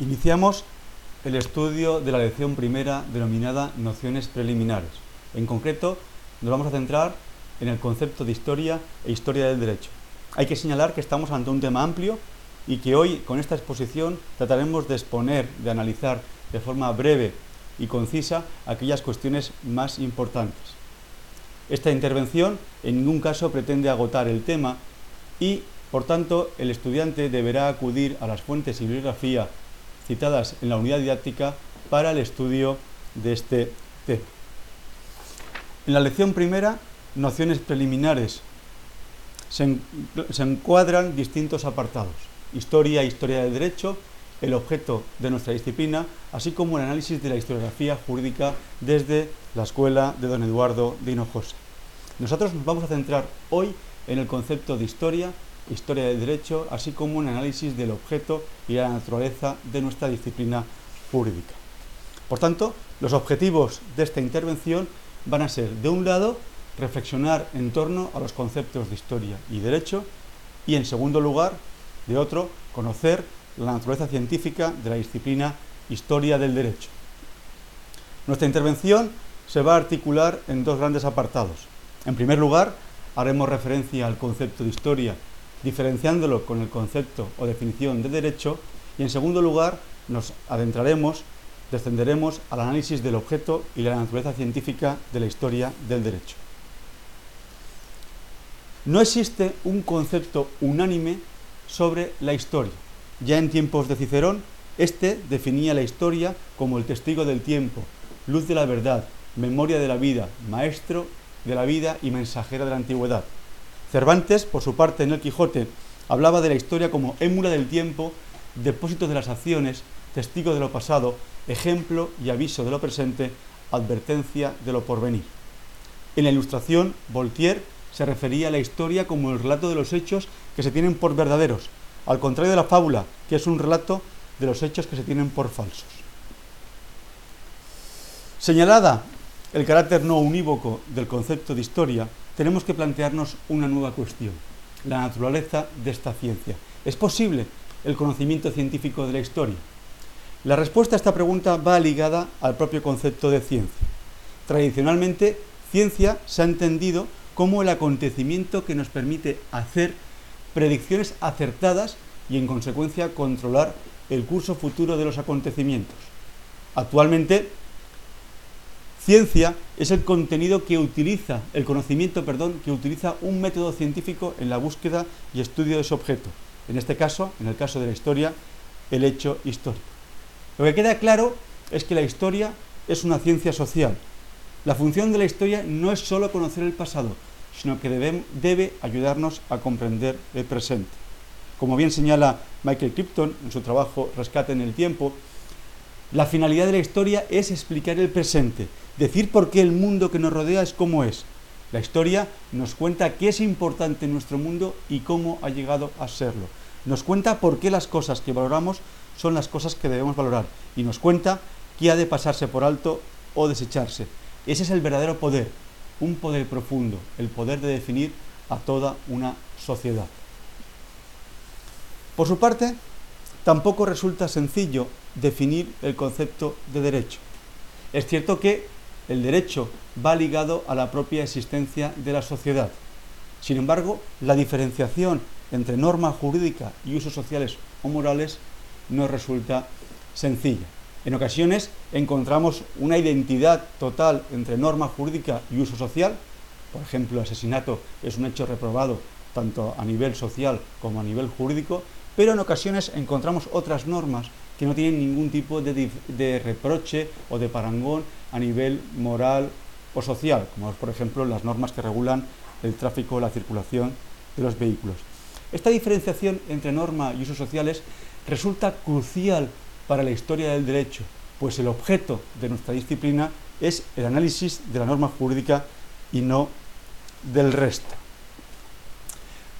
Iniciamos el estudio de la lección primera denominada Nociones preliminares. En concreto, nos vamos a centrar en el concepto de historia e historia del derecho. Hay que señalar que estamos ante un tema amplio y que hoy con esta exposición trataremos de exponer, de analizar de forma breve y concisa aquellas cuestiones más importantes. Esta intervención en ningún caso pretende agotar el tema y, por tanto, el estudiante deberá acudir a las fuentes y bibliografía citadas en la unidad didáctica para el estudio de este tema. En la lección primera, nociones preliminares, se, encuadran distintos apartados. Historia, historia del derecho, el objeto de nuestra disciplina, así como el análisis de la historiografía jurídica desde la escuela de don Eduardo de Hinojosa. Nosotros nos vamos a centrar hoy en el concepto de historia historia del derecho, así como un análisis del objeto y la naturaleza de nuestra disciplina jurídica. Por tanto, los objetivos de esta intervención van a ser, de un lado, reflexionar en torno a los conceptos de historia y derecho, y en segundo lugar, de otro, conocer la naturaleza científica de la disciplina historia del derecho. Nuestra intervención se va a articular en dos grandes apartados. En primer lugar, haremos referencia al concepto de historia diferenciándolo con el concepto o definición de derecho y en segundo lugar nos adentraremos, descenderemos al análisis del objeto y la naturaleza científica de la historia del derecho. No existe un concepto unánime sobre la historia. Ya en tiempos de Cicerón, este definía la historia como el testigo del tiempo, luz de la verdad, memoria de la vida, maestro de la vida y mensajera de la antigüedad. Cervantes, por su parte, en el Quijote, hablaba de la historia como émula del tiempo, depósito de las acciones, testigo de lo pasado, ejemplo y aviso de lo presente, advertencia de lo porvenir. En la ilustración, Voltaire se refería a la historia como el relato de los hechos que se tienen por verdaderos, al contrario de la fábula, que es un relato de los hechos que se tienen por falsos. Señalada el carácter no unívoco del concepto de historia, tenemos que plantearnos una nueva cuestión, la naturaleza de esta ciencia. ¿Es posible el conocimiento científico de la historia? La respuesta a esta pregunta va ligada al propio concepto de ciencia. Tradicionalmente, ciencia se ha entendido como el acontecimiento que nos permite hacer predicciones acertadas y en consecuencia controlar el curso futuro de los acontecimientos. Actualmente Ciencia es el contenido que utiliza, el conocimiento, perdón, que utiliza un método científico en la búsqueda y estudio de su objeto. En este caso, en el caso de la historia, el hecho histórico. Lo que queda claro es que la historia es una ciencia social. La función de la historia no es solo conocer el pasado, sino que debe, ayudarnos a comprender el presente. Como bien señala Michael Krypton en su trabajo Rescate en el Tiempo, la finalidad de la historia es explicar el presente, decir por qué el mundo que nos rodea es como es. La historia nos cuenta qué es importante en nuestro mundo y cómo ha llegado a serlo. Nos cuenta por qué las cosas que valoramos son las cosas que debemos valorar y nos cuenta qué ha de pasarse por alto o desecharse. Ese es el verdadero poder, un poder profundo, el poder de definir a toda una sociedad. Por su parte, tampoco resulta sencillo definir el concepto de derecho. Es cierto que el derecho va ligado a la propia existencia de la sociedad. Sin embargo, la diferenciación entre norma jurídica y usos sociales o morales no resulta sencilla. En ocasiones encontramos una identidad total entre norma jurídica y uso social. Por ejemplo, el asesinato es un hecho reprobado tanto a nivel social como a nivel jurídico, pero en ocasiones encontramos otras normas que no tienen ningún tipo de, reproche o de parangón a nivel moral o social, como por ejemplo las normas que regulan el tráfico o la circulación de los vehículos. Esta diferenciación entre norma y usos sociales resulta crucial para la historia del derecho, pues el objeto de nuestra disciplina es el análisis de la norma jurídica y no del resto.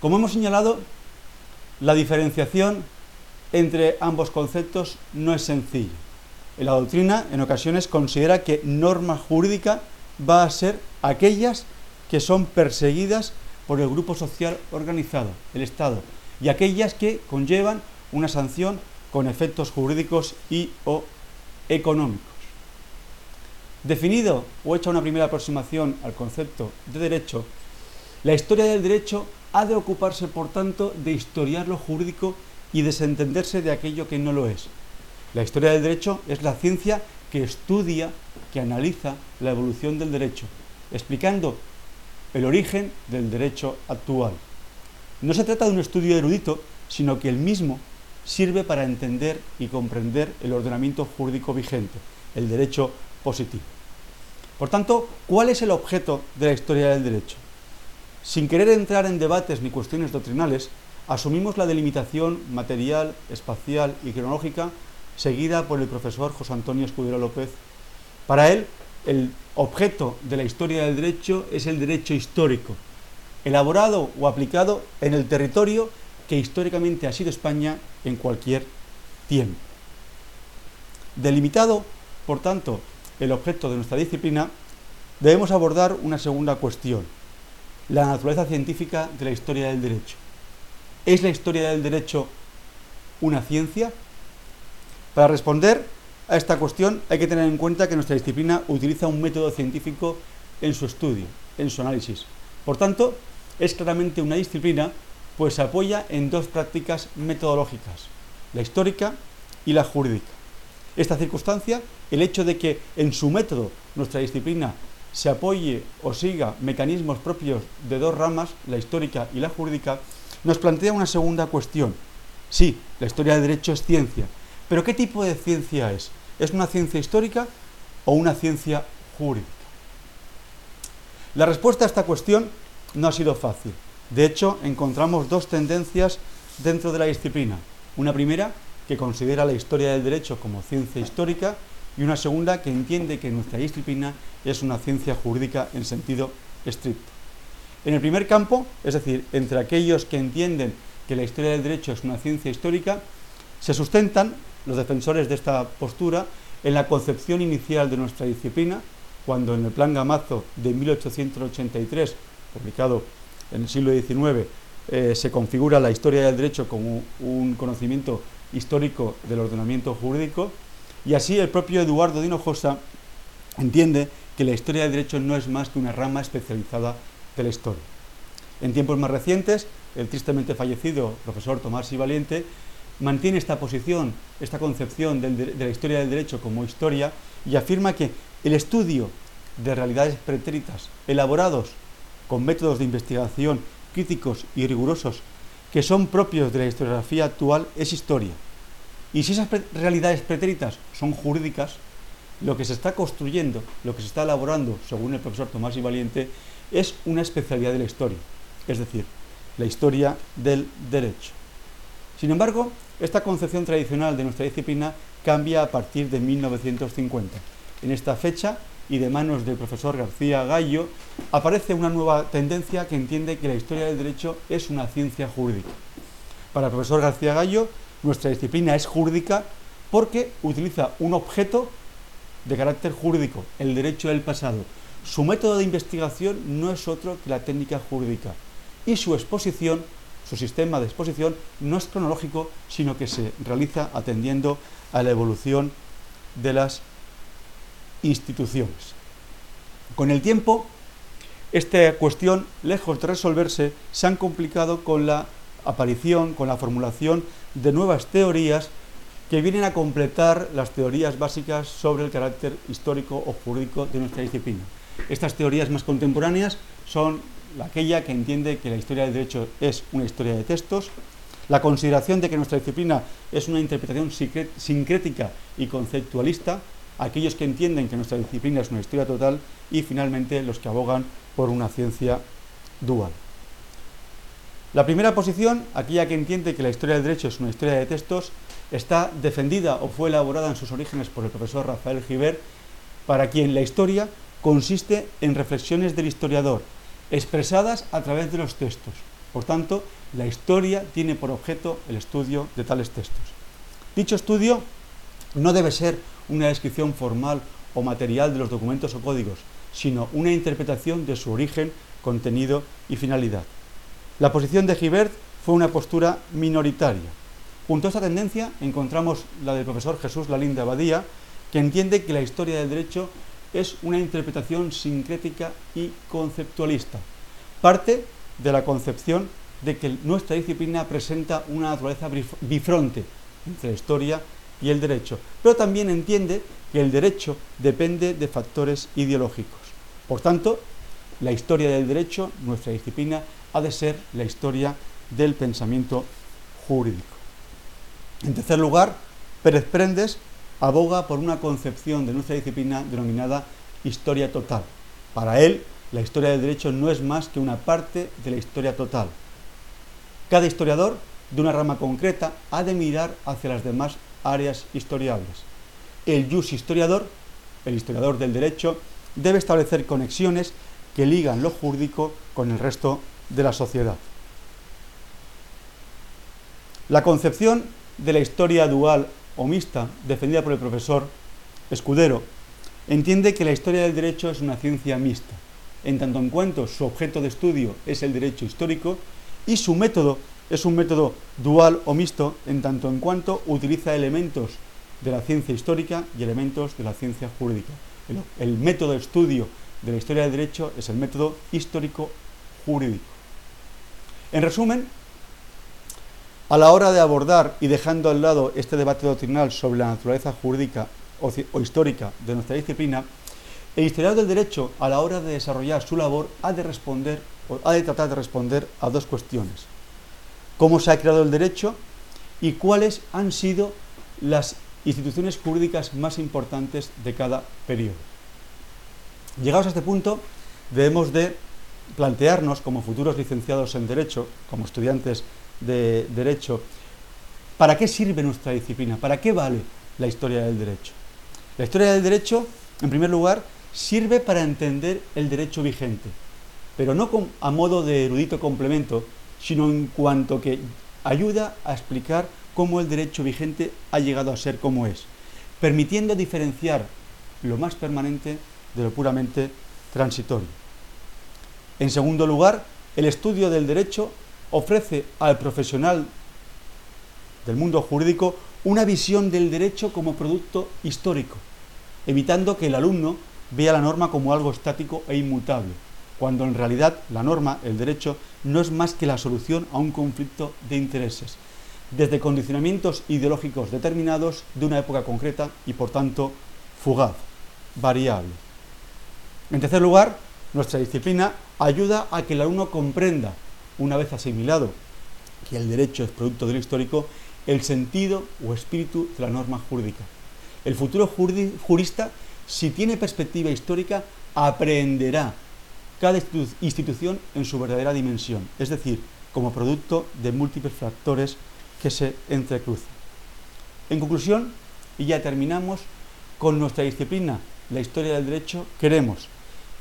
Como hemos señalado, la diferenciación entre ambos conceptos no es sencillo. En la doctrina, en ocasiones, considera que norma jurídica va a ser aquellas que son perseguidas por el grupo social organizado, el Estado, y aquellas que conllevan una sanción con efectos jurídicos y o económicos. Definido o hecha una primera aproximación al concepto de derecho, la historia del derecho ha de ocuparse, por tanto, de historiar lo jurídico y desentenderse de aquello que no lo es. La historia del derecho es la ciencia que estudia, que analiza la evolución del derecho, explicando el origen del derecho actual. No se trata de un estudio erudito, sino que el mismo sirve para entender y comprender el ordenamiento jurídico vigente, el derecho positivo. Por tanto, ¿cuál es el objeto de la historia del derecho? Sin querer entrar en debates ni cuestiones doctrinales, asumimos la delimitación material, espacial y cronológica seguida por el profesor José Antonio Escudero López. Para él, el objeto de la historia del derecho es el derecho histórico, elaborado o aplicado en el territorio que históricamente ha sido España en cualquier tiempo. Delimitado, por tanto, el objeto de nuestra disciplina, debemos abordar una segunda cuestión, la naturaleza científica de la historia del derecho. ¿Es la historia del derecho una ciencia? Para responder a esta cuestión hay que tener en cuenta que nuestra disciplina utiliza un método científico en su estudio, en su análisis. Por tanto, es claramente una disciplina pues se apoya en dos prácticas metodológicas, la histórica y la jurídica. Esta circunstancia, el hecho de que en su método nuestra disciplina se apoye o siga mecanismos propios de dos ramas, la histórica y la jurídica, nos plantea una segunda cuestión. Sí, la historia del derecho es ciencia, pero ¿qué tipo de ciencia es? ¿Es una ciencia histórica o una ciencia jurídica? La respuesta a esta cuestión no ha sido fácil. De hecho, encontramos dos tendencias dentro de la disciplina. Una primera, que considera la historia del derecho como ciencia histórica, y una segunda, que entiende que nuestra disciplina es una ciencia jurídica en sentido estricto. En el primer campo, es decir, entre aquellos que entienden que la historia del derecho es una ciencia histórica, se sustentan los defensores de esta postura en la concepción inicial de nuestra disciplina, cuando en el Plan Gamazo de 1883, publicado en el siglo XIX eh, se configura la historia del derecho como un conocimiento histórico del ordenamiento jurídico y así el propio Eduardo de entiende que la historia del derecho no es más que una rama especializada de la historia. En tiempos más recientes, el tristemente fallecido profesor Tomás y Valiente mantiene esta posición, esta concepción de la historia del derecho como historia y afirma que el estudio de realidades pretéritas elaborados con métodos de investigación críticos y rigurosos que son propios de la historiografía actual es historia. Y si esas realidades pretéritas son jurídicas, lo que se está construyendo, lo que se está elaborando, según el profesor Tomás y Valiente, es una especialidad de la historia, es decir, la historia del derecho. Sin embargo, esta concepción tradicional de nuestra disciplina cambia a partir de 1950. En esta fecha, y de manos del profesor García Gallo, aparece una nueva tendencia que entiende que la historia del derecho es una ciencia jurídica. Para el profesor García Gallo, nuestra disciplina es jurídica porque utiliza un objeto de carácter jurídico, el derecho del pasado. Su método de investigación no es otro que la técnica jurídica y su exposición, su sistema de exposición, no es cronológico, sino que se realiza atendiendo a la evolución de las instituciones. Con el tiempo, esta cuestión, lejos de resolverse, se han complicado con la aparición, con la formulación de nuevas teorías que vienen a completar las teorías básicas sobre el carácter histórico o jurídico de nuestra disciplina. Estas teorías más contemporáneas son aquella que entiende que la historia del derecho es una historia de textos, la consideración de que nuestra disciplina es una interpretación sincrética y conceptualista, aquellos que entienden que nuestra disciplina es una historia total y finalmente los que abogan por una ciencia dual. La primera posición, aquella que entiende que la historia del derecho es una historia de textos, está defendida o fue elaborada en sus orígenes por el profesor Rafael Giver, para quien la historia consiste en reflexiones del historiador, expresadas a través de los textos. Por tanto, la historia tiene por objeto el estudio de tales textos. Dicho estudio no debe ser una descripción formal o material de los documentos o códigos, sino una interpretación de su origen, contenido y finalidad. La posición de Gibert fue una postura minoritaria. Junto a esta tendencia encontramos la del profesor Jesús Lalín de Abadía, que entiende que la historia del derecho es una interpretación sincrética y conceptualista. Parte de la concepción de que nuestra disciplina presenta una naturaleza bifronte entre la historia y el derecho, pero también entiende que el derecho depende de factores ideológicos. Por tanto, la historia del derecho, nuestra disciplina, ha de ser la historia del pensamiento jurídico. En tercer lugar, Pérez Prendes aboga por una concepción de nuestra disciplina denominada historia total. Para él, la historia del derecho no es más que una parte de la historia total. Cada historiador de una rama concreta ha de mirar hacia las demás áreas historiables. El jus historiador, el historiador del derecho, debe establecer conexiones que ligan lo jurídico con el resto de la sociedad. La concepción de la historia dual o mixta defendida por el profesor Escudero entiende que la historia del derecho es una ciencia mixta, en tanto en cuanto su objeto de estudio es el derecho histórico y su método es un método dual o mixto en tanto en cuanto utiliza elementos de la ciencia histórica y elementos de la ciencia jurídica. El, método de estudio de la historia del derecho es el método histórico jurídico. En resumen, a la hora de abordar y dejando al lado este debate doctrinal sobre la naturaleza jurídica o, histórica de nuestra disciplina, el historiador del derecho, a la hora de desarrollar su labor, ha de responder o ha de tratar de responder a dos cuestiones cómo se ha creado el derecho y cuáles han sido las instituciones jurídicas más importantes de cada periodo. Llegados a este punto, debemos de plantearnos como futuros licenciados en Derecho, como estudiantes de Derecho, ¿para qué sirve nuestra disciplina? ¿Para qué vale la historia del derecho? La historia del derecho, en primer lugar, sirve para entender el derecho vigente, pero no a modo de erudito complemento, sino en cuanto que ayuda a explicar cómo el derecho vigente ha llegado a ser como es, permitiendo diferenciar lo más permanente de lo puramente transitorio. En segundo lugar, el estudio del derecho ofrece al profesional del mundo jurídico una visión del derecho como producto histórico, evitando que el alumno vea la norma como algo estático e inmutable, cuando en realidad la norma, el derecho, no es más que la solución a un conflicto de intereses, desde condicionamientos ideológicos determinados de una época concreta y por tanto fugaz, variable. En tercer lugar, nuestra disciplina ayuda a que el alumno comprenda, una vez asimilado que el derecho es producto de lo histórico, el sentido o espíritu de la norma jurídica. El futuro jurista, si tiene perspectiva histórica, aprenderá cada institución en su verdadera dimensión, es decir, como producto de múltiples factores que se entrecruzan. En conclusión, y ya terminamos, con nuestra disciplina, la historia del derecho, queremos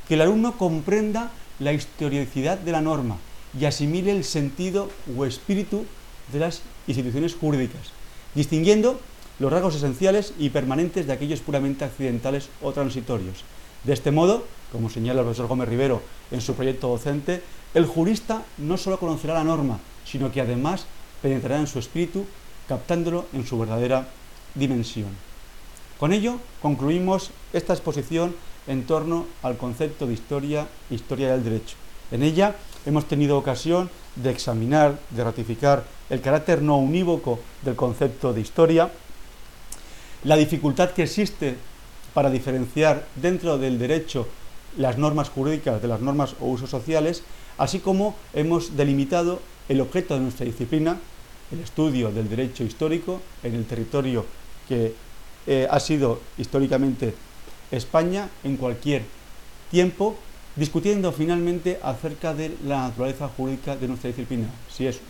que el alumno comprenda la historicidad de la norma y asimile el sentido o espíritu de las instituciones jurídicas, distinguiendo los rasgos esenciales y permanentes de aquellos puramente accidentales o transitorios. De este modo, como señala el profesor Gómez Rivero en su proyecto docente, el jurista no solo conocerá la norma, sino que además penetrará en su espíritu, captándolo en su verdadera dimensión. Con ello concluimos esta exposición en torno al concepto de historia historia del derecho. En ella hemos tenido ocasión de examinar, de ratificar el carácter no unívoco del concepto de historia, la dificultad que existe para diferenciar dentro del derecho las normas jurídicas de las normas o usos sociales, así como hemos delimitado el objeto de nuestra disciplina, el estudio del derecho histórico en el territorio que eh, ha sido históricamente España en cualquier tiempo, discutiendo finalmente acerca de la naturaleza jurídica de nuestra disciplina, si es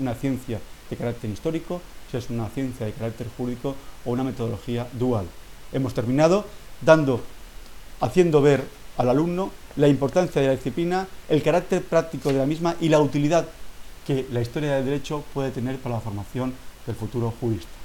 una ciencia de carácter histórico, si es una ciencia de carácter jurídico o una metodología dual hemos terminado dando, haciendo ver al alumno la importancia de la disciplina, el carácter práctico de la misma y la utilidad que la historia del derecho puede tener para la formación del futuro jurista.